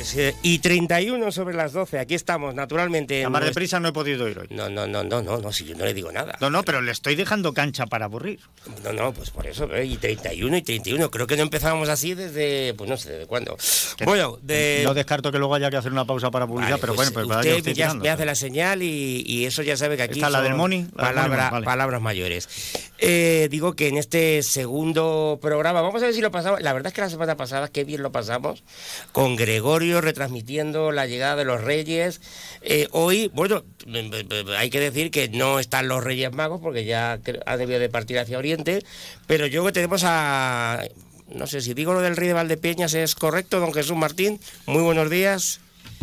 Pues, eh, y 31 sobre las 12, aquí estamos, naturalmente. A más deprisa no he podido ir hoy. No, no, no, no, no, no, si yo no le digo nada. No, no, pero le estoy dejando cancha para aburrir. No, no, pues por eso, eh, y 31 y 31. Creo que no empezábamos así desde, pues no sé, desde cuándo. Bueno, de... No descarto que luego haya que hacer una pausa para publicidad, Vale, pero pues bueno, pues usted ya me hace la señal y, y eso ya sabe que aquí ¿Está la del Moni? La del palabra- Moni, vale. palabras mayores. Eh, digo que en este segundo programa, vamos a ver si lo pasamos. La verdad es que la semana pasada, qué bien lo pasamos, con Gregorio retransmitiendo la llegada de los Reyes. Eh, hoy, bueno, hay que decir que no están los Reyes Magos porque ya ha debido de partir hacia Oriente, pero yo que tenemos a. No sé si digo lo del rey de Valdepeñas es correcto, don Jesús Martín. Muy buenos días.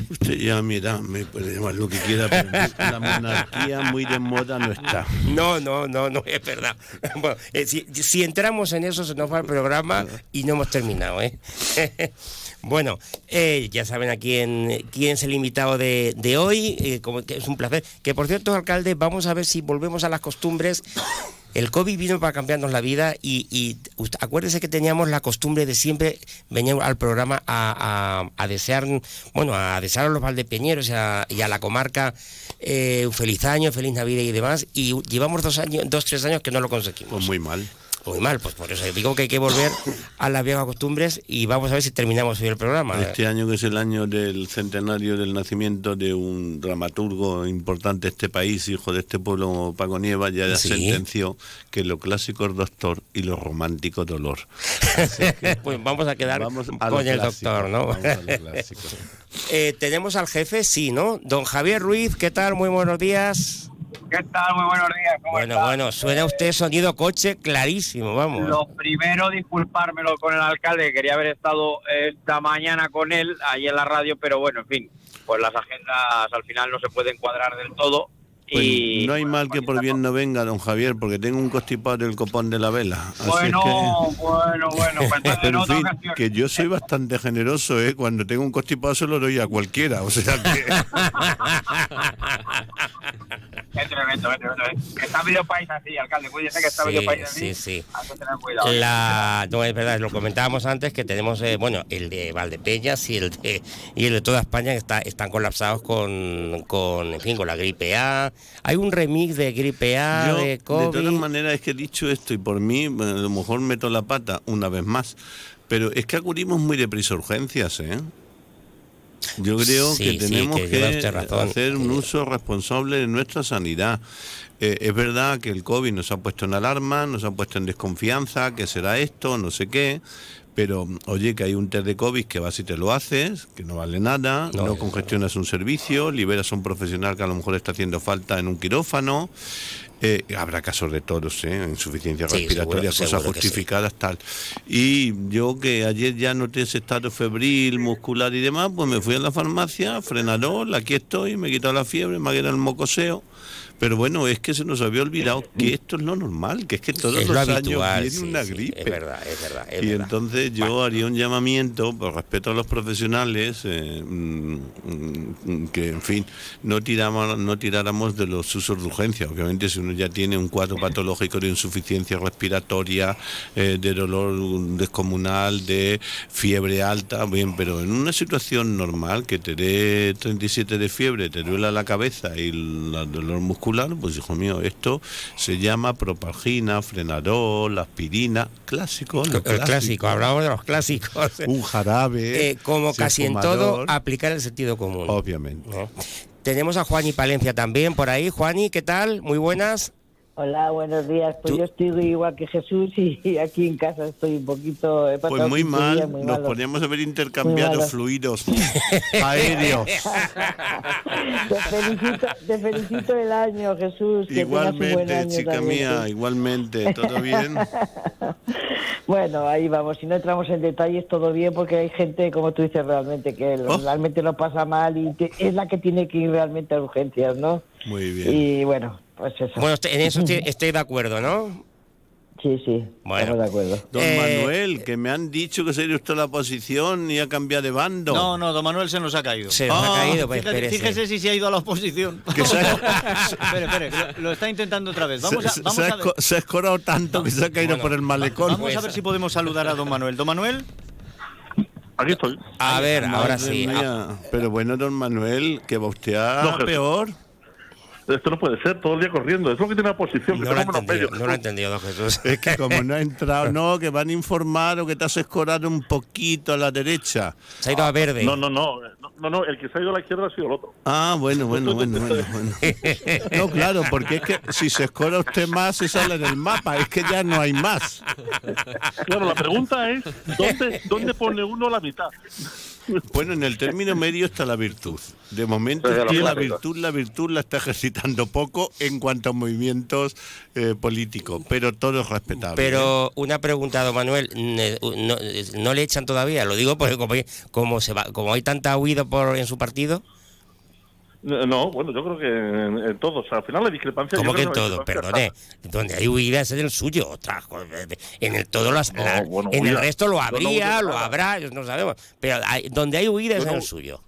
Usted ya, mira, me puede llamar lo que quiera, pero la monarquía muy de moda no está. No, no, no, no es verdad. Bueno, eh, si, si entramos en eso se nos va el programa y no hemos terminado, ¿eh? Bueno, eh, ya saben a quién, quién es el invitado de, de hoy, eh, como que es un placer. Que por cierto, alcalde, vamos a ver si volvemos a las costumbres. El COVID vino para cambiarnos la vida y, y usted- acuérdese que teníamos la costumbre de siempre venir al programa a, a- a desear, bueno, a desear a los valdepeñeros y a, la comarca eh, un feliz año, feliz Navidad y demás. Y llevamos dos años, dos, tres años que no lo conseguimos. Pues muy mal. Muy mal, pues por eso digo que hay que volver a las viejas costumbres y vamos a ver si terminamos hoy el programa. Este año que es el año del centenario del nacimiento de un dramaturgo importante de este país, hijo de este pueblo, Paco Nieva, ya Sí. sentenció que lo clásico es doctor y lo romántico dolor. pues vamos a quedar Vamos a lo con el clásico, doctor, ¿no? vamos a lo clásico. Eh, tenemos al jefe, sí, ¿no? Don Javier Ruiz, ¿qué tal? Muy buenos días. ¿Qué tal? Muy buenos días. ¿Cómo Bueno, bueno, suena usted sonido coche clarísimo, vamos. Lo primero, disculpármelo con el alcalde. Quería haber estado esta mañana con él ahí en la radio, pero bueno, en fin, pues las agendas al final no se pueden cuadrar del todo. Pues y no hay mal que por bien no venga, don Javier, porque tengo un constipado del copón de la vela. Así Bueno, es que... bueno, bueno, pues en fin, ocasión. que yo soy bastante generoso, ¿eh? Cuando tengo un constipado se lo doy a cualquiera, o sea que... Qué tremendo, qué tremendo. ¿eh? Que está medio país así, alcalde. Cuídese que está Sí, medio país así. sí, sí. Hay que tener cuidado. La, no es verdad, lo comentábamos antes que tenemos, eh, bueno, el de Valdepeñas y el de, y el de toda España que está, están colapsados con, con, en fin, con la gripe A. Hay un remix de gripe A, Yo, de de COVID. todas maneras, es que he dicho esto y por mí, a lo mejor meto la pata una vez más, pero es que acudimos muy deprisa a urgencias, ¿eh? Yo creo Sí, que sí, tenemos que que, razón. hacer un uso responsable de nuestra sanidad. Eh, es verdad que el COVID nos ha puesto en alarma, nos ha puesto en desconfianza, que será esto, no sé qué, pero oye, que hay un test de COVID que vas y te lo haces, que no vale nada, No, congestionas un servicio, liberas a un profesional que a lo mejor está haciendo falta en un quirófano. Eh, habrá casos de todos, ¿eh? insuficiencia Sí, respiratoria, seguro- cosas seguro que sí. justificadas, tal. Y yo que ayer ya noté ese estado febril, muscular y demás, pues me fui a la farmacia, frenador, aquí estoy, me he quitado la fiebre, me ha quitado el mocoseo. Pero bueno, es que se nos había olvidado que esto es lo normal, que es que todos es lo los habitual, años viene sí, una sí, gripe. es verdad, es verdad. es Y verdad. entonces yo haría un llamamiento, por respeto a los profesionales, eh, mm, mm, que en fin, no, tiramos, no tiráramos de los usos de urgencia. Obviamente si uno ya tiene un cuadro patológico de insuficiencia respiratoria, eh, de dolor descomunal, de fiebre alta, bien, pero en una situación normal, que te dé 37 de fiebre, te duela la cabeza y el dolor muscular, pues hijo mío, esto se llama propalgina, frenador, aspirina, clásico. lo el clásico, hablamos de los clásicos. un jarabe. Eh, como casi en todo, aplicar el sentido común. Obviamente. ¿no? Tenemos a Juan y Palencia también por ahí. Juani, ¿qué tal? Muy buenas. Hola, buenos días. Pues Tú- yo estoy igual que Jesús y aquí en casa estoy un poquito... he Pues muy 15 mal, días muy nos podríamos haber intercambiado fluidos aéreos. Te felicito, te felicito el año, Jesús. Que buen igualmente, año chica también, mía, sí. igualmente, ¿todo bien? Bueno, ahí vamos. Si no entramos en detalles, todo bien, porque hay gente, como tú dices, realmente que Oh. realmente lo pasa mal y que es la que tiene que ir realmente a urgencias, ¿no? Muy bien. Y bueno, pues eso. Bueno, en eso estoy, estoy de acuerdo, ¿no? Sí, sí, Bueno. estamos de acuerdo. Don Eh, Manuel, que me han dicho que se ha usted la posición y ha cambiado de bando. No, no, don Manuel se nos ha caído. Se nos ha Ah, caído, pues Fíjate- fíjese si se ha ido a la oposición. Que se ha- espere, espere, lo, lo está intentando otra vez. Vamos se, a, vamos se ha a ver, esco- se ha escorado tanto que se ha caído Bueno, por el malecón. vamos a ver si podemos saludar a don Manuel. Don Manuel, Aquí estoy. A ver, ahora sí. Mía. Pero bueno, don Manuel, que va usted a No, peor. Esto no puede ser, todo el día corriendo. Es lo que tiene la oposición, que No lo, entendido, no lo he entendido, don Jesús. Es que como no ha entrado, no, que van a informar o que te has escorado un poquito a la derecha. Se ha ido a verde. No, no, no, no, no, no, el que se ha ido a la izquierda ha sido el otro. Ah, bueno, bueno, bueno, bueno, bueno. No, claro, porque es que si se escora usted más, se sale en el mapa. Es que ya no hay más. Claro, la pregunta es, ¿dónde, ¿dónde pone uno la mitad? Bueno, en el término medio está la virtud. De momento la virtud, la virtud la está ejercitando poco en cuanto a movimientos eh, políticos, pero todo es respetable. Pero una pregunta, don Manuel, no, no le echan todavía, lo digo porque como, como se va, como hay tanta huida por en su partido, No, bueno, yo creo que en, en todos. Al final la discrepancia... como yo que en creo la todo, discrepancia perdone, donde hay huida es en el suyo, otra, en el todo las, No, la- bueno, en el resto lo no habría, lo habrá, no sabemos, pero hay- donde hay huida es en el suyo.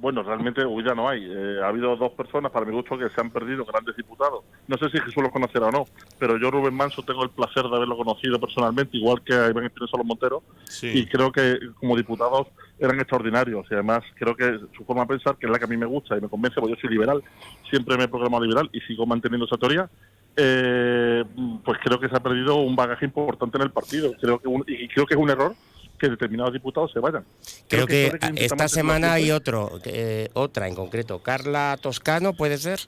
Bueno, realmente huida no hay. Eh, ha habido dos personas, para mi gusto, que se han perdido, grandes diputados. No sé si Jesús los conocerá o no, pero yo, Rubén Manso, tengo el placer de haberlo conocido personalmente, igual que a Iván Espinosa Los Monteros, Sí. y creo que como diputados eran extraordinarios. Y además creo que su forma de pensar, que es la que a mí me gusta y me convence, porque yo soy liberal, siempre me he programado liberal y sigo manteniendo esa teoría, eh, pues creo que se ha perdido un bagaje importante en el partido. Creo que un- y creo que es un error que determinados diputados se vayan. Creo que esta semana hay otro, eh, otra en concreto, Carla Toscano, ¿puede ser?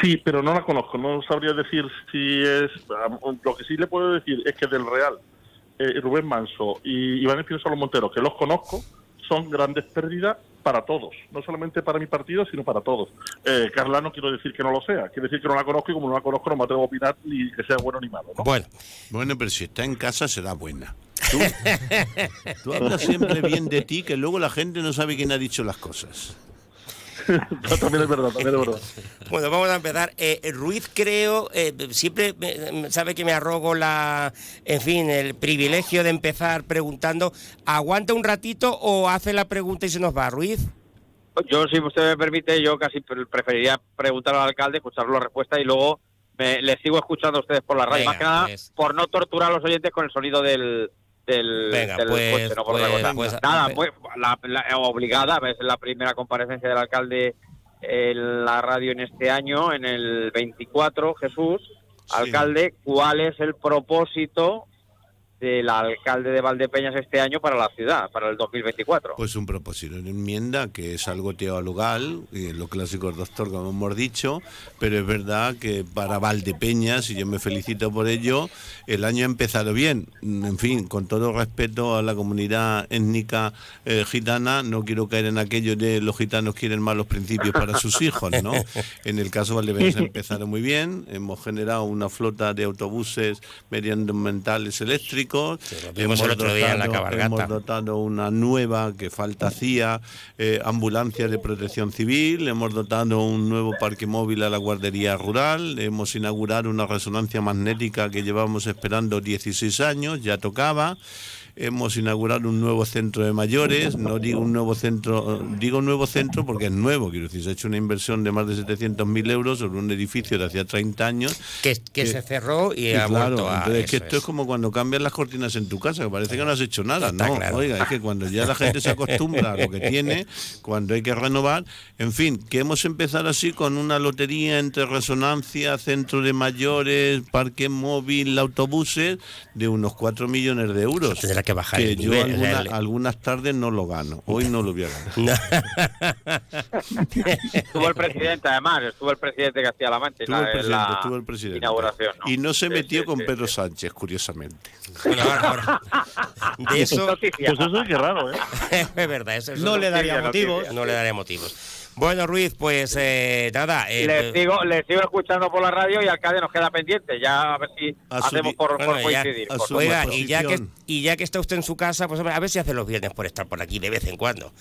Sí, pero no la conozco. No sabría decir si es. Lo que sí le puedo decir es que del Real, eh, Rubén Manso y Iván Espinosa Los Monteros, que los conozco, son grandes pérdidas para todos. No solamente para mi partido, sino para todos. Eh, Carla no quiero decir que no lo sea. Quiero decir que no la conozco y como no la conozco no me atrevo a opinar ni que sea bueno ni malo. ¿no? Bueno, Bueno, pero si está en casa será buena. Tú, tú hablas siempre bien de ti, que luego la gente no sabe quién ha dicho las cosas. también es verdad, también es verdad. Bueno, vamos a empezar. Eh, Ruiz, creo, eh, siempre me- sabe que me arrogo la, en fin, el privilegio de empezar preguntando. ¿Aguanta un ratito o hace la pregunta y se nos va, Ruiz? Yo, si usted me permite, yo casi pre- preferiría preguntar al alcalde, escuchar la respuesta y luego me, le sigo escuchando a ustedes por la radio. Venga, Más que nada, pues. por no torturar a los oyentes con el sonido del, del, Venga, del pues, coche, no por otra pues, cosa. pues, Nada, pues, la, la- obligada, es la primera comparecencia del alcalde en la radio en este año, en el 24, Jesús. Sí. Alcalde, ¿cuál es el propósito del alcalde de Valdepeñas este año para la ciudad, para el 2024? Pues un propósito de enmienda que es algo teologal, y lo clásico doctor, como hemos dicho, pero es verdad que para Valdepeñas, y yo me felicito por ello, el año ha empezado bien. En fin, con todo respeto a la comunidad étnica eh, gitana, no quiero caer en aquello de los gitanos quieren malos principios para sus hijos, ¿no? En el caso de Valdepeñas ha empezado muy bien, hemos generado una flota de autobuses medioambientales eléctricos, lo vimos el otro día en la cabalgata. hemos dotado una nueva que falta hacía, eh, ambulancia de protección civil, hemos dotado un nuevo parque móvil a la guardería rural, hemos inaugurado una resonancia magnética que llevamos esperando 16 años, ya tocaba. Hemos inaugurado un nuevo centro de mayores, no digo un nuevo centro, digo nuevo centro porque es nuevo, quiero decir, se ha hecho una inversión de más de 700.000 euros sobre un edificio de hacía 30 años Que, que Que- se cerró y ha claro, vuelto a... entonces que esto es. como cuando cambian las cortinas en tu casa, que parece que no has hecho nada, Está ¿no? claro. Oiga, es que cuando ya la gente se acostumbra a lo que tiene, cuando hay que renovar, en fin, que hemos empezado así con una lotería entre resonancia, centro de mayores, parque móvil, autobuses, de unos 4 millones de euros. Que bajar que el yo nivel, alguna- el- algunas tardes no lo gano, hoy no lo voy a ganar. Estuvo el presidente, además, estuvo el presidente en Estuvo el la- en presidente, la estuvo el presidente. Inauguración. ¿no? Y no se Sí, metió sí, con sí, Pedro sí. Sánchez, curiosamente. Bueno, ahora, ahora. De eso... Noticia. Pues eso es que raro, ¿eh? es verdad, eso es No le daría noticia, motivos. No le daré motivos. Bueno, Ruiz, pues eh, nada. eh, les, sigo, les sigo escuchando por la radio y alcalde nos queda pendiente. Ya a ver si hacemos por, Bueno, por ya- coincidir. por. Oiga, y ya, que, posición. y ya que está usted en su casa, pues a ver si hace los viernes por estar por aquí de vez en cuando.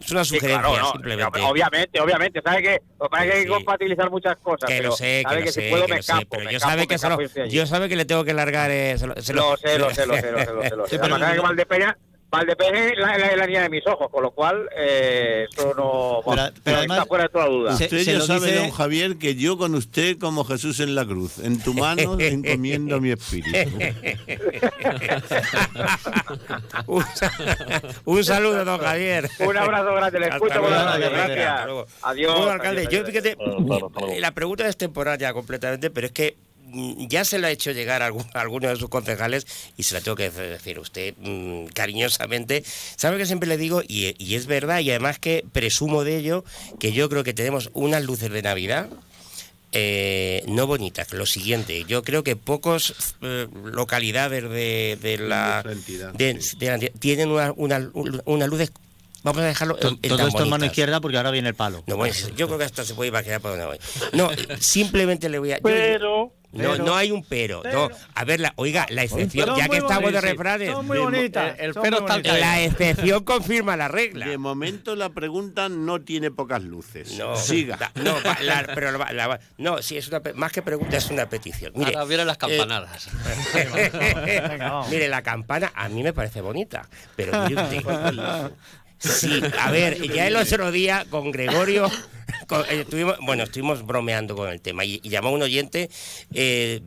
Es una Sí, sugerencia, claro, no, simplemente. Obviamente, obviamente. Sabe que, lo que hay que Sí. compatibilizar muchas cosas. Que pero lo sé, sabe que lo que sé, si puedo que me lo sé, escapo. pero me yo escapo, sabe que se lo- yo sabe que le tengo que largar eh, se lo, se Lo sé, lo sé, lo sé, lo sé, lo sé. Sí, pero- sabe que Valdepeña, Valdepeñas es la, la, la niña de mis ojos, con lo cual eh, eso no Pero- pero además- está fuera de toda duda. Se- Usted se ya lo sabe, dice- don Javier, que yo con usted como Jesús en la cruz. En tu mano encomiendo mi espíritu. un, sa- un saludo, don Javier. Un abrazo grande, le escucho Javier, gracias. Adiós, Bueno, alcalde, adiós, yo fíjate, la pregunta es temporal ya completamente, pero es que ya se lo ha hecho llegar a alguno de sus concejales y se la tengo que decir a usted mm, cariñosamente. ¿Sabe que siempre le digo? Y, y es verdad, y además que presumo de ello, que yo creo que tenemos unas luces de Navidad eh, no bonitas. Lo siguiente, yo creo que pocos eh, localidades de, de la, de- de la entidad tienen una, una, unas luces. Vamos a dejarlo. En- en Todo esto en mano izquierda porque ahora viene el palo. No, bueno, yo creo que hasta se puede imaginar por dónde voy. No, simplemente le voy a. yo- Pero, no, pero- no hay un pero. No, a ver, la, oiga, la excepción, ya que estamos de refranes, Son muy bonitas. el son pero muy la excepción confirma la regla. De momento la pregunta no tiene pocas luces. No, Siga. no, la- pero la- la- no, sí, es una, más que pregunta, es una petición. Mire, Ahora vienen las eh, campanadas. Vamos. Mire, la campana a mí me parece bonita, pero mire usted. Sí, a ver, ya el otro día con Gregorio, con- eh, estuvimos, bueno, estuvimos bromeando con el tema y, y llamó un oyente eh,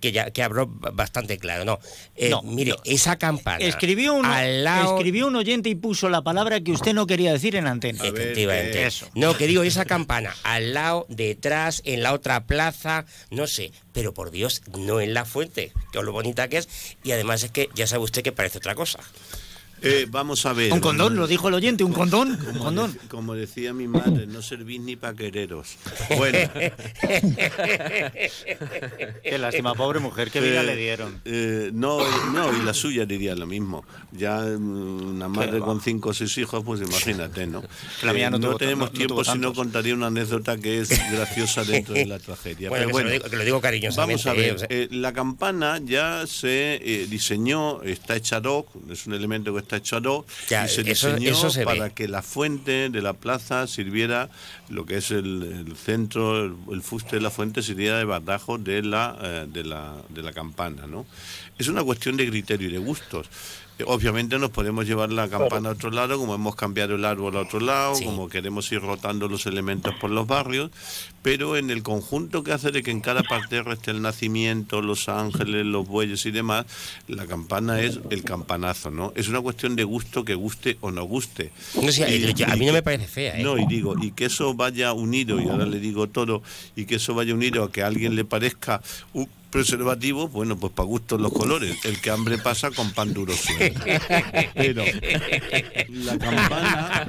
que, ya- que habló bastante claro. No, Eh, No, mire, no. esa campana. Escribió un, al lado, escribió un oyente y puso la palabra que usted no quería decir en antena. Efectivamente. Eso. No, que digo, esa campana, al lado, detrás, en la otra plaza, no sé. Pero por Dios, no en la fuente, que lo bonita que es. Y además es que ya sabe usted que parece otra cosa. Eh, vamos a ver. Un condón, lo dijo el oyente, un condón, un Como, condón. de- como decía mi madre, no servís ni para quereros. Bueno, Qué lástima, pobre mujer, qué vida eh, le dieron. eh, no, no, y la suya diría lo mismo. Ya mm, una madre con cinco o seis hijos, pues imagínate, ¿no? La mía no tenemos no- no tiempo, tuvo si no contaría una anécdota que es graciosa dentro de la tragedia. Bueno, Pero que, bueno, lo digo, que lo digo cariñosamente. Vamos a eh, ver, o sea, eh, la campana ya se eh, diseñó, está hecha hoc, es un elemento que está hecho ad hoc, Ya, y se eso- diseñó eso se para ve. que la fuente de la plaza sirviera, lo que es el, el centro, el, el fuste de la fuente sirviera de bardajo de la, eh, de la, de la campana, ¿no? Es una cuestión de criterio y de gustos. Eh, Obviamente nos podemos llevar la campana a otro lado, como hemos cambiado el árbol a otro lado, Sí. como queremos ir rotando los elementos por los barrios, pero en el conjunto que hace de que en cada parte esté el nacimiento, los ángeles, los bueyes y demás, la campana es el campanazo, ¿no? Es una cuestión de gusto que guste o no guste. no Y- a mí no me parece fea. ¿eh? no, y digo, y que eso vaya unido, y ahora le digo todo, y que eso vaya unido a que a alguien le parezca un preservativo, bueno, pues para gustos los colores. El que hambre pasa con pan duro suena. Pero la campana,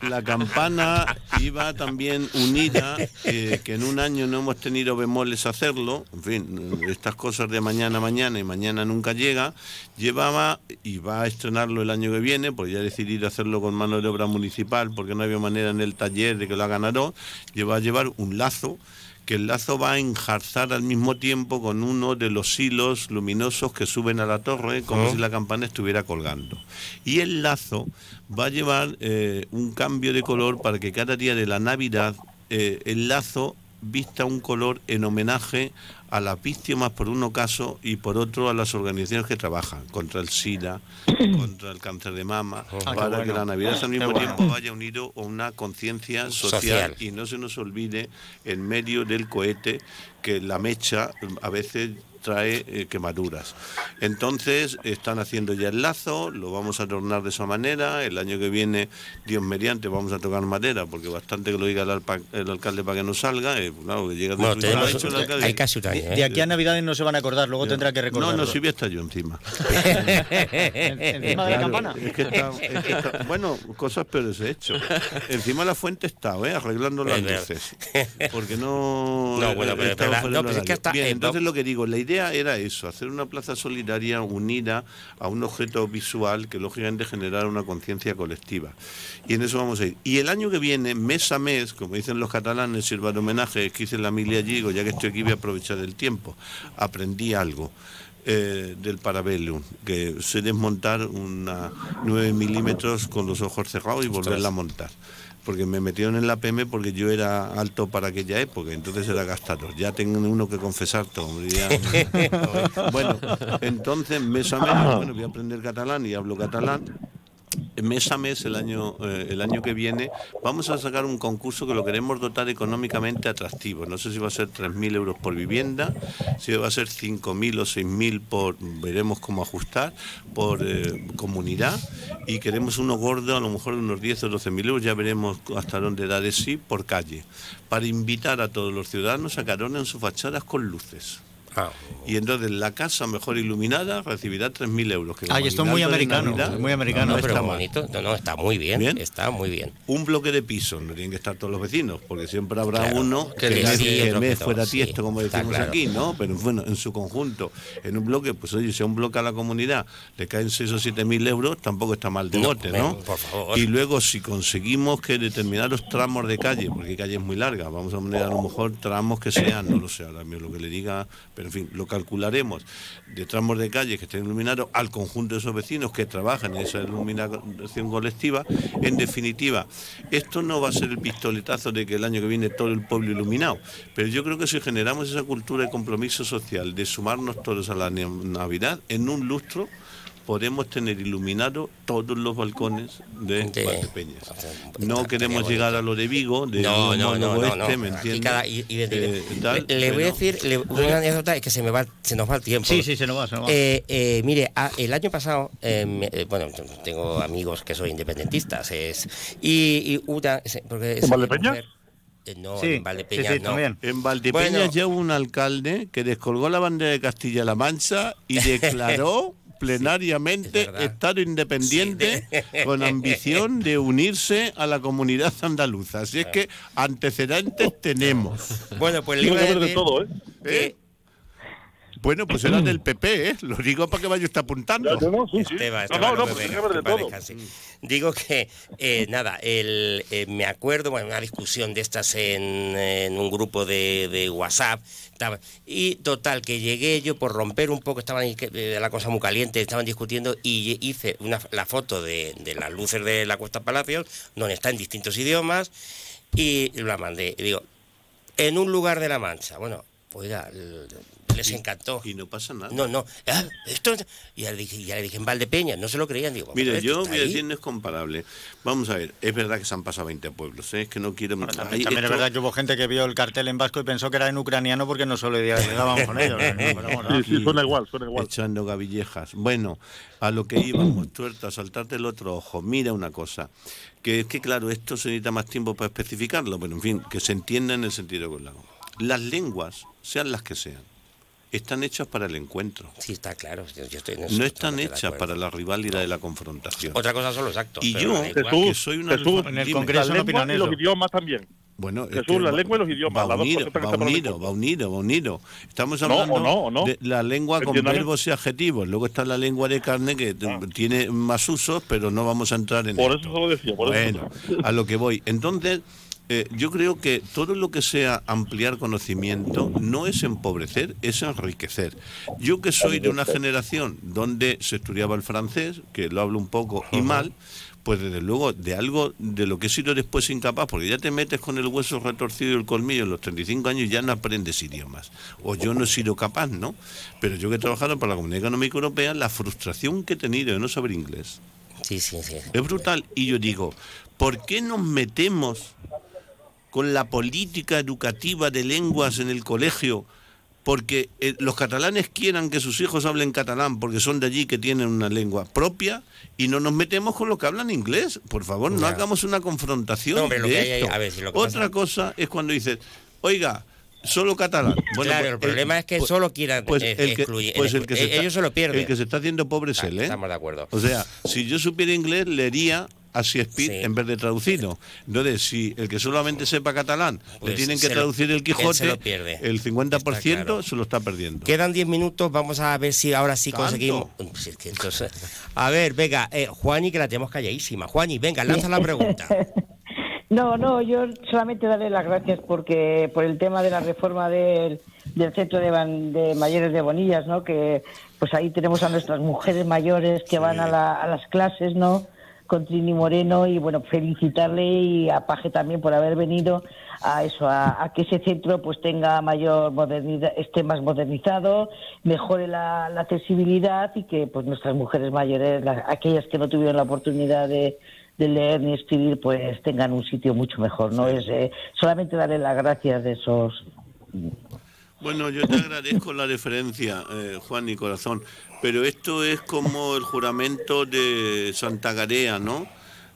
la campana iba también unida, eh, que en un año no hemos tenido bemoles a hacerlo, en fin, estas cosas de mañana mañana y mañana nunca llega, llevaba y va a estrenarlo el año que viene, porque ya he decidido hacerlo con mano de obra municipal, porque no había manera en el taller de que lo hagan a dos, lleva a llevar un lazo que el lazo va a enjarzar al mismo tiempo con uno de los hilos luminosos que suben a la torre, como Oh. si la campana estuviera colgando. Y el lazo va a llevar eh, un cambio de color para que cada día de la Navidad eh, el lazo vista un color en homenaje a las víctimas por uno caso y por otro a las organizaciones que trabajan contra el SIDA, contra el cáncer de mama, Ah, para que la Navidad al mismo bueno. tiempo vaya unido a una conciencia social, Social. y no se nos olvide en medio del cohete que la mecha a veces trae eh, quemaduras. Entonces están haciendo ya el lazo, lo vamos a adornar de esa manera, el año que viene, Dios mediante, vamos a tocar madera, porque bastante que lo diga el, alpa- el alcalde para que no salga, eh, claro, que llega de Bueno, su- tenemos- ha hecho el alcalde. hay casi un año. De, ¿eh? de aquí a Navidades no se van a acordar, luego tendrá que recordar. No, no, si voy a estar yo encima. Encima de la campana. es que está- es que está- bueno, cosas peores he hecho. Encima de la fuente he estado, ¿eh? arreglando las luces. Porque no. No, bueno, pero- pero- no, pues es que hasta- Bien, eh, entonces lo que digo, la idea era eso, hacer una plaza solidaria unida a un objeto visual que lógicamente generara una conciencia colectiva. Y en eso vamos a ir. Y el año que viene, mes a mes, como dicen los catalanes, sirva de homenaje, que hice la milia allí, ya que estoy aquí voy a aprovechar el tiempo. Aprendí algo eh, del Parabellum, que sé desmontar una 9 milímetros con los ojos cerrados y volverla a montar. Porque me metieron en la PM porque yo era alto para aquella época, entonces era gastador. Ya tengo uno que confesar todo. bueno, entonces mes a mes, bueno, voy a aprender catalán y hablo catalán. Mes a mes, el año, eh, el año que viene, vamos a sacar un concurso que lo queremos dotar económicamente atractivo. No sé si va a ser 3.000 euros por vivienda, si va a ser 5.000 o 6.000 por, veremos cómo ajustar, por eh, comunidad. Y queremos uno gordo, a lo mejor de unos 10 o 12.000 euros, ya veremos hasta dónde da de sí, por calle. Para invitar a todos los ciudadanos a que adornen sus fachadas con luces. Y entonces la casa mejor iluminada recibirá 3.000 euros. que Ay, esto es muy americano, Navidad, es muy americano. no, no pero está bonito. No, no, está muy bien, Bien. Está muy bien. Un bloque de pisos, no tienen que estar todos los vecinos, porque siempre habrá Claro, uno que que, sí, que que fuera sí, tiesto, como decimos claro. aquí, ¿no? Pero bueno, en su conjunto, en un bloque, pues oye, si a un bloque a la comunidad le caen 6 o 7 mil euros, tampoco está mal de bote, ¿no? por favor. Y luego, si conseguimos que determinados tramos de calle, porque hay calles muy largas, vamos a poner a lo mejor tramos que sean, no lo sé ahora mismo lo que le diga, pero en fin, lo calcularemos, de tramos de calle que estén iluminados al conjunto de esos vecinos que trabajan en esa iluminación colectiva. En definitiva, esto no va a ser el pistoletazo de que el año que viene todo el pueblo iluminado, pero yo creo que si generamos esa cultura de compromiso social, de sumarnos todos a la Navidad, en un lustro podemos tener iluminados todos los balcones de De- Valdepeñas. No queremos llegar a lo de Vigo, de No, no, no, monólogo no, no. este, ¿me entiendes? cada- y- y de- Eh, tal, le, voy a decir le- una anécdota es que se me va se nos va el tiempo. Sí, sí, se nos va, se nos va. Eh, eh, mire, a- el año pasado, eh, me- bueno, tengo amigos que son independentistas, es, y, y una, porque esa Valdepeñas? no, Sí, en sí, Valdepeñas sí, no. también. En Valdepeñas Bueno. ya hubo un alcalde que descolgó la bandera de Castilla-La Mancha y declaró plenariamente es. Estado independiente Sí, de- con ambición de unirse a la comunidad andaluza. Así es que antecedentes tenemos. Bueno, pues le iba a de todo, ¿eh? ¿Eh? Bueno, pues era del PP, ¿eh? Lo digo para que vaya usted apuntando. Ya, no, sí, sí. Esteban, No, Esteban, no, no, pues venga, de todo. Digo que, eh, nada, el, eh, me acuerdo, bueno, una discusión de estas en, en un grupo de, de WhatsApp, estaba- y total, que llegué yo por romper un poco, estaban eh, la cosa muy caliente, estaban discutiendo, y hice una, la foto de, de las luces de la Cuesta Palacios, donde está en distintos idiomas, y la mandé. Y digo, en un lugar de la Mancha, bueno, pues ya, l- les encantó. Y no pasa nada. No, no. ah, esto, y ya le dije, ya le dije en Valdepeña, no se lo creían. Digo, Mire, "Hombre, yo voy a ahí". decir, no es comparable. Vamos a ver, es verdad que se han pasado 20 pueblos, ¿eh? es que no quiero... Bueno, también, también es verdad que hubo gente que vio el cartel en vasco y pensó que era en ucraniano porque no solidarizamos con ellos. ¿no? Pero bueno, Sí, sí, suena igual, suena igual. echando gavillejas. Bueno, a lo que íbamos, tuerta, saltarte el otro ojo. Mira una cosa, que es que claro, esto se necesita más tiempo para especificarlo, pero en fin, que se entienda en el sentido que lo hago. Las lenguas, sean las que sean, están hechas para el encuentro. Sí, está claro. yo- yo estoy en eso No están de hechas para la rivalidad y la confrontación. Otra cosa son los actos. Y yo. Jesús, que soy una Jesús, En el dime. Congreso no y los eso. idiomas también. Bueno, es Jesús, que la va- lengua y los idiomas, Va unido, va unido, va unido, va unido. Estamos No, hablando no, no. de la lengua con verbos y adjetivos. Luego está la lengua de carne que t- tiene más usos, pero no vamos a entrar en Por esto. eso se lo decía, por eso. bueno, a lo que voy. Entonces, eh, yo creo que todo lo que sea ampliar conocimiento no es empobrecer, es enriquecer. Yo que soy de una generación donde se estudiaba el francés, que lo hablo un poco y mal, pues desde luego de algo de lo que he sido después incapaz, porque ya te metes con el hueso retorcido y el colmillo en los 35 años y ya no aprendes idiomas. O yo no he sido capaz, ¿no? Pero yo que he trabajado para la Comunidad Económica Europea, la frustración que he tenido de no saber inglés Sí, sí, sí. es brutal. Y yo digo, ¿por qué nos metemos con la política educativa de lenguas en el colegio? Porque eh, los catalanes quieran que sus hijos hablen catalán porque son de allí que tienen una lengua propia y no nos metemos con lo que hablan inglés. Por favor, no hagamos una confrontación No, hombre, lo de que hay ahí- esto. a ver, si lo que Otra pasa- cosa es cuando dices, oiga, solo catalán. Bueno, claro, pues, el problema es que pues- solo quieran pues eh, el que, excluir- pues el que se eh, está- ellos se lo pierden. El que se está haciendo pobre es Ah, él, ¿eh? Estamos de acuerdo. O sea, si yo supiera inglés, leería a Shakespeare Sí. en vez de traducido. Entonces, si el que solamente sepa catalán Pues le tienen que lo- traducir el Quijote, el 50% Está claro. se lo está perdiendo. Quedan 10 minutos, vamos a ver si ahora sí ¿Tanto? conseguimos. Pues entonces- a ver, venga, eh, Juani, que la tenemos calladísima. Juani, venga, lanza la pregunta. No, no, yo solamente darle las gracias porque por el tema de la reforma del, del centro de mayores de Bonillas, ¿no? Que pues ahí tenemos a nuestras mujeres mayores que van a, la- a las clases, ¿no? Con Trini Moreno y bueno, felicitarle y a Paje también por haber venido a eso, a, que ese centro pues tenga mayor modernidad, esté más modernizado, mejore la, accesibilidad y que pues nuestras mujeres mayores, aquellas que no tuvieron la oportunidad de, leer ni escribir, pues tengan un sitio mucho mejor. No es eh, solamente darle las gracias de esos. Bueno, yo te agradezco la referencia, eh, Juan y Corazón, pero esto es como el juramento de Santa Garea, ¿no?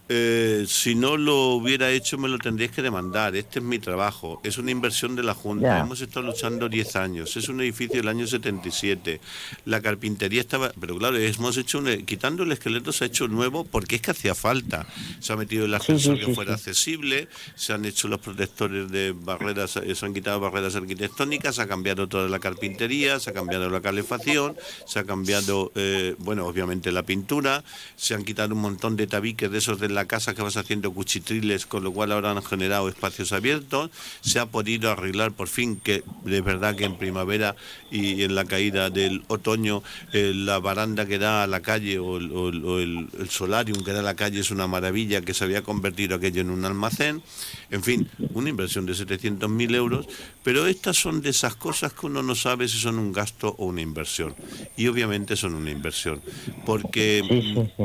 Eh, si no lo hubiera hecho me lo tendríais que demandar. Este es mi trabajo. Es una inversión de la Junta. Hemos estado luchando 10 años. Es un edificio del año 77. La carpintería estaba... Pero claro, hemos hecho un... Quitando el esqueleto se ha hecho nuevo porque es que hacía falta. Se ha metido el ascensor que fuera accesible, se han hecho los protectores de barreras, eh, se han quitado barreras arquitectónicas, se ha cambiado toda la carpintería, se ha cambiado la calefacción, se ha cambiado, eh, bueno, obviamente la pintura, se han quitado un montón de tabiques de esos de la casa que vas haciendo cuchitriles, con lo cual ahora han generado espacios abiertos. Se ha podido arreglar por fin que de verdad que en primavera y en la caída del otoño eh, la baranda que da a la calle o, el, el, solarium que da a la calle es una maravilla que se había convertido aquello en un almacén. En fin, una inversión de 700.000 euros, pero estas son de esas cosas que uno no sabe si son un gasto o una inversión. Y obviamente son una inversión, porque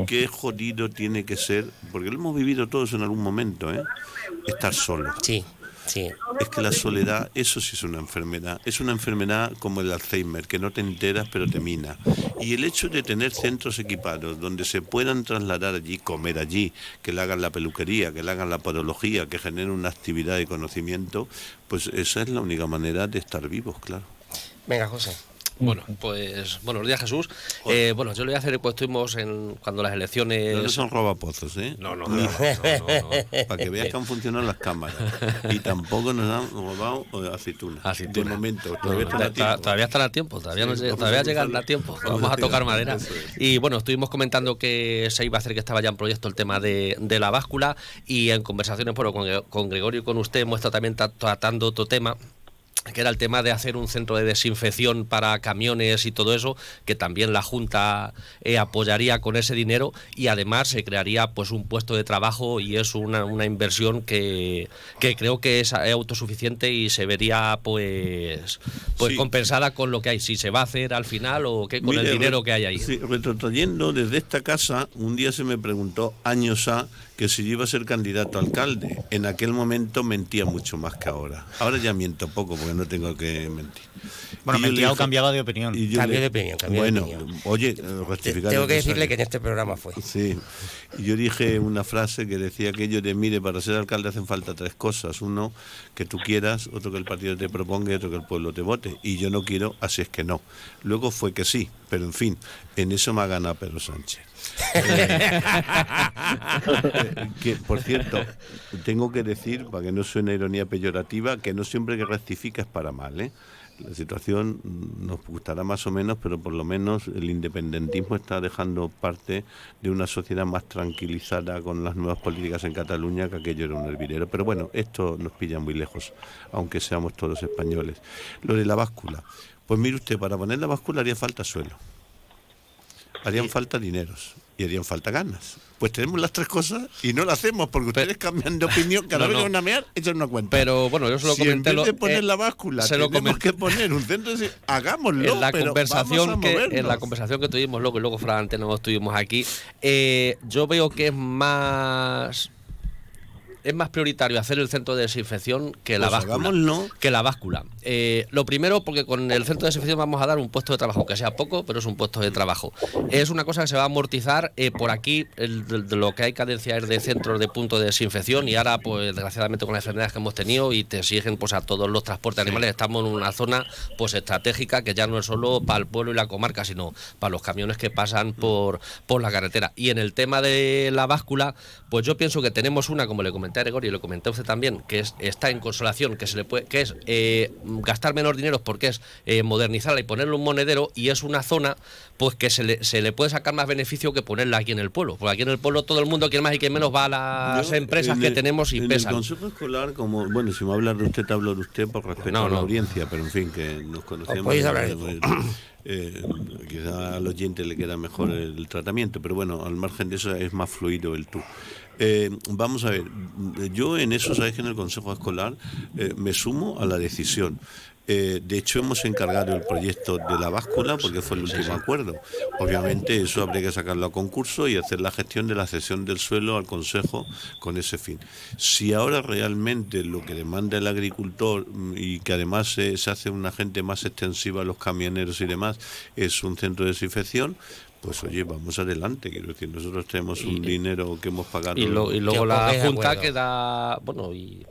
qué jodido tiene que ser, porque lo hemos vivido todos en algún momento, ¿eh? estar solo. Sí. Sí. Es que la soledad, eso sí es una enfermedad. Es una enfermedad como el Alzheimer, que no te enteras pero te mina. Y el hecho de tener centros equipados donde se puedan trasladar allí, comer allí, que le hagan la peluquería, que le hagan la podología, que generen una actividad de conocimiento, pues esa es la única manera de estar vivos, claro. Venga, José. Bueno, pues buenos días Jesús. Eh, bueno, yo le voy a hacer, pues estuvimos en, cuando las elecciones... No, son robapozos, ¿eh? No, no, no. Para que veas que han funcionado las cámaras. Y tampoco nos han robado eh, aceitunas. De momento. Todavía están a tiempo. Todavía están a tiempo, todavía, no, todavía llegan a tiempo. Vamos a tocar madera. Y bueno, estuvimos comentando que se iba a hacer, que estaba ya en proyecto el tema de, de la báscula y en conversaciones bueno, con, con Gregorio y con usted hemos estado también tratando otro tema que era el tema de hacer un centro de desinfección para camiones y todo eso, que también la Junta eh, apoyaría con ese dinero y además se crearía pues un puesto de trabajo y es una, una inversión que, que, creo que es autosuficiente y se vería pues pues compensada con lo que hay, si se va a hacer al final o qué, con el dinero que hay ahí. Sí, retrotrayendo desde esta casa, un día se me preguntó años a que si yo iba a ser candidato a alcalde, en aquel momento mentía mucho más que ahora. Ahora ya miento poco porque no tengo que mentir. Bueno, mentía o cambiaba de opinión. Cambio de opinión, bueno, de opinión. oye, Tengo que decirle que en este programa fue. Sí, y yo dije una frase que decía que ellos de, mire, para ser alcalde hacen falta tres cosas. Uno, que tú quieras, otro que el partido te proponga y otro que el pueblo te vote. Y yo no quiero, así es que no. Luego fue que sí, pero en fin, en eso me ha ganado Pedro Sánchez. Eh, que, por cierto, tengo que decir, para que no suene ironía peyorativa, que no siempre que rectifica es para mal. ¿eh? La situación nos gustará más o menos, pero por lo menos el independentismo está dejando parte de una sociedad más tranquilizada con las nuevas políticas en Cataluña, que aquello era un hervidero. Pero bueno, esto nos pilla muy lejos, aunque seamos todos españoles. Lo de la báscula. Pues mire usted, para poner la báscula haría falta suelo harían falta dineros y harían falta ganas. Pues tenemos las tres cosas y no lo hacemos porque ustedes cambian de opinión cada vez que van a mear, echan una cuenta. Pero bueno, yo se lo si comenté. En vez de poner la báscula, se lo tenemos que poner un centro de hagámoslo. En la conversación que en la conversación que tuvimos luego y luego fragante no estuvimos aquí, eh, yo veo que es más es más prioritario hacer el centro de desinfección que la pues báscula. Que la báscula. Eh, lo primero, porque con el centro de desinfección vamos a dar un puesto de trabajo, que sea poco, pero es un puesto de trabajo. Es una cosa que se va a amortizar eh, por aquí, lo que hay cadencia es de centros de punto de desinfección y ahora, pues desgraciadamente con las enfermedades que hemos tenido y te exigen pues a todos los transportes animales, estamos en una zona pues estratégica que ya no es solo para el pueblo y la comarca, sino para los camiones que pasan por, por la carretera. Y en el tema de la báscula, pues yo pienso que tenemos una, como le comenté, comenté a Gregorio y lo comenté usted también, que es, está en consolación, que se le puede, que es eh, gastar menos dinero porque es eh, modernizarla y ponerle un monedero y es una zona pues que se le, se le puede sacar más beneficio que ponerla aquí en el pueblo. Porque aquí en el pueblo todo el mundo quiere más y que menos va a las empresas que tenemos y en pesan. El consejo escolar, como, bueno, si me habla de usted, te hablo de usted por respeto a la audiencia, pero en fin, que nos conocemos. Podéis hablar Eh, quizá al oyente le queda mejor el tratamiento, pero bueno, al margen de eso es más fluido el tú. Eh, vamos a ver, yo en eso, sabes que en el Consejo Escolar eh, me sumo a la decisión. Eh, de hecho, hemos encargado el proyecto de la báscula porque fue el último acuerdo. Obviamente, eso habría que sacarlo a concurso y hacer la gestión de la cesión del suelo al Consejo con ese fin. Si ahora realmente lo que demanda el agricultor mm, y que además se hace una gente más extensiva a los camioneros y demás es un centro de desinfección, pues oye, vamos adelante. Quiero decir, nosotros tenemos un dinero que hemos pagado. Y, y luego la Junta queda, bueno, y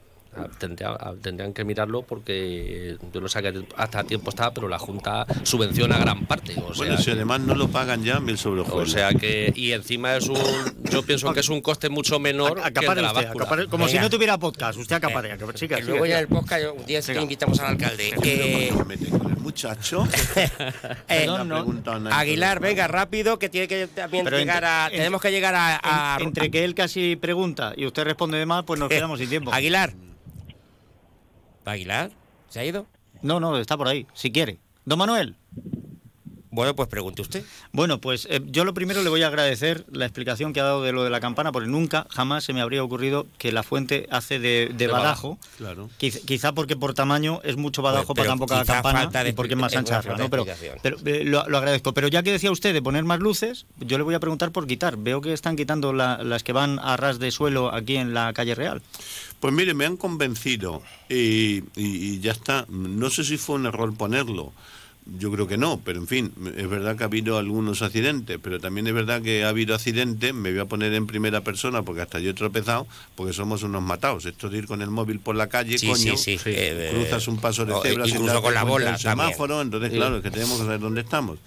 tendrían, que mirarlo porque yo no sé hasta tiempo está, pero la Junta subvenciona gran parte. O bueno, si además no lo pagan ya, mil sobre O sea que, y encima es un, yo pienso que es un coste mucho menor que de la como si no tuviera podcast, usted acaparea. Eh, luego ya el podcast, un día que invitamos al alcalde. Eh, muchacho. eh, Aguilar, venga, rápido, que tiene que también llegar a. tenemos que llegar a, Entre que él casi pregunta y usted responde de más, pues nos quedamos sin tiempo. Aguilar. Aguilar? ¿Se ha ido? No, no, está por ahí, si quiere. Don Manuel. Bueno, pues pregunte usted. Bueno, pues eh, yo lo primero le voy a agradecer la explicación que ha dado de lo de la campana, porque nunca, jamás se me habría ocurrido que la fuente hace de, badajo. Claro. Quizá, porque por tamaño es mucho badajo para tan poca campana y porque es más ancha, ¿no? Pero, eh, lo, agradezco. Pero ya que decía usted de poner más luces, yo le voy a preguntar por quitar. Veo que están quitando las que van a ras de suelo aquí en la calle Real. Pues mire, me han convencido y, ya está. No sé si fue un error ponerlo. Yo creo que no, pero en fin, es verdad que ha habido algunos accidentes, pero también es verdad que ha habido accidentes, me voy a poner en primera persona porque hasta yo he tropezado, porque somos unos matados. Esto de ir con el móvil por la calle, coño, eh, cruzas un paso de cebra incluso con la bola el semáforo, entonces claro, es que tenemos que saber dónde estamos.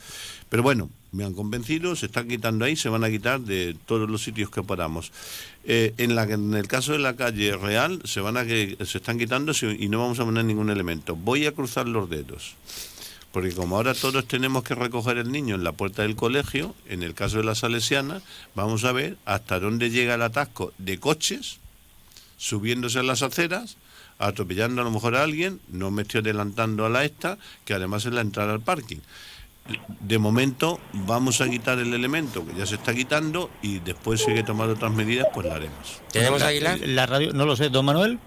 Pero bueno, me han convencido, se están quitando ahí, se van a quitar de todos los sitios que podamos. Eh, en, la, en el caso de la calle Real, se, van a que, se están quitando y no vamos a poner ningún elemento. Voy a cruzar los dedos. Porque como ahora todos tenemos que recoger el niño en la puerta del colegio, en el caso de la Salesiana, vamos a ver hasta dónde llega el atasco de coches subiéndose a las aceras, atropellando a lo mejor a alguien, no me estoy adelantando a la esta, que además es la entrada al parking de momento vamos a quitar el elemento que ya se está quitando y después si hay que tomar otras medidas, pues la haremos. ¿Tenemos Aguilar? La radio, no lo sé, don Manuel.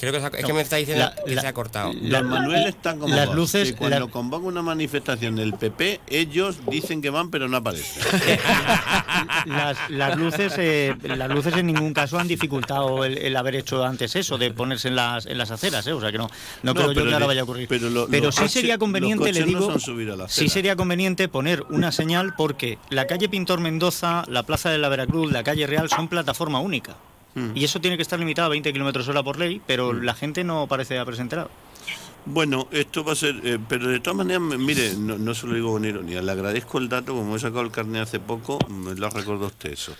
Creo que, es que me está diciendo que se ha cortado. La, Manuel está como las luces. cuando convoca una manifestación del PP, ellos dicen que van, pero no aparecen. las, luces, eh, las luces en ningún caso han dificultado el, haber hecho antes eso, de ponerse en las, en las aceras, ¿eh? o sea que no, no, creo yo que ahora vaya a ocurrir. Pero, sí sería conveniente, le digo, sí sería conveniente poner una señal porque la calle Pintor Mendoza, la Plaza de la Veracruz, la calle Real son plataforma única. Mm. Y eso tiene que estar limitado a 20 kilómetros hora por ley, pero mm. la gente no parece haberse enterado. Bueno, esto va a ser, eh, pero de todas maneras, mire, no, no se lo digo con ironía, le agradezco el dato, como he sacado el carnet hace poco, me lo recordó usted eso.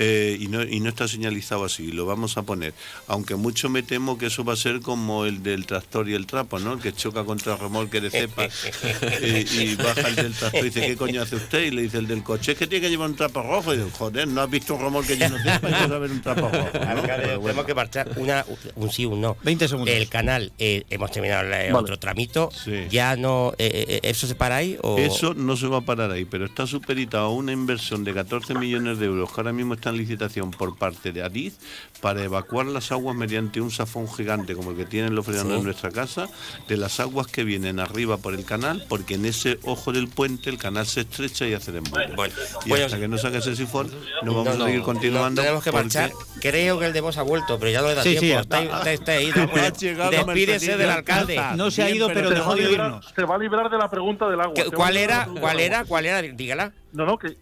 Eh, y, no, y no está señalizado así, lo vamos a poner. Aunque mucho me temo que eso va a ser como el del tractor y el trapo, ¿no? El que choca contra el remolque de cepa eh, y baja el del tractor y dice, ¿qué coño hace usted? Y le dice el del coche, es que tiene que llevar un trapo rojo. Y dice, joder, ¿no has visto un remolque lleno de cepa y no sabes un trapo rojo? Tenemos que marchar una, un sí, un no. 20 segundos. El canal, eh, hemos terminado el otro tramito, ya no, ¿eso se para ahí? O? Eso no se va a parar ahí, pero está superitado a una inversión de 14 millones de euros que ahora mismo está en licitación por parte de Adiz para evacuar las aguas mediante un safón gigante como el que tienen los fregados en nuestra casa, de las aguas que vienen arriba por el canal, porque en ese ojo del puente el canal se estrecha y hace el Bueno, y hasta que no saque ese sifón, no vamos a seguir continuando. tenemos que marchar. Creo que el de vos ha vuelto, pero ya lo he dado tiempo. Sí, está, está, ahí. Despídese del alcalde. No se ha ido, pero dejó de irnos. Se va a librar de la pregunta del agua. ¿Cuál era? ¿Cuál era? ¿Cuál era? Dígala. No, no, que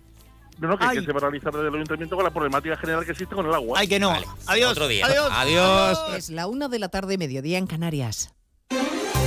no, no, que, se va a realizar desde el ayuntamiento con la problemática general que existe con el agua. Ay, que no. Adiós. Otro día. Adiós. Adiós. Es la una de la tarde, mediodía en Canarias.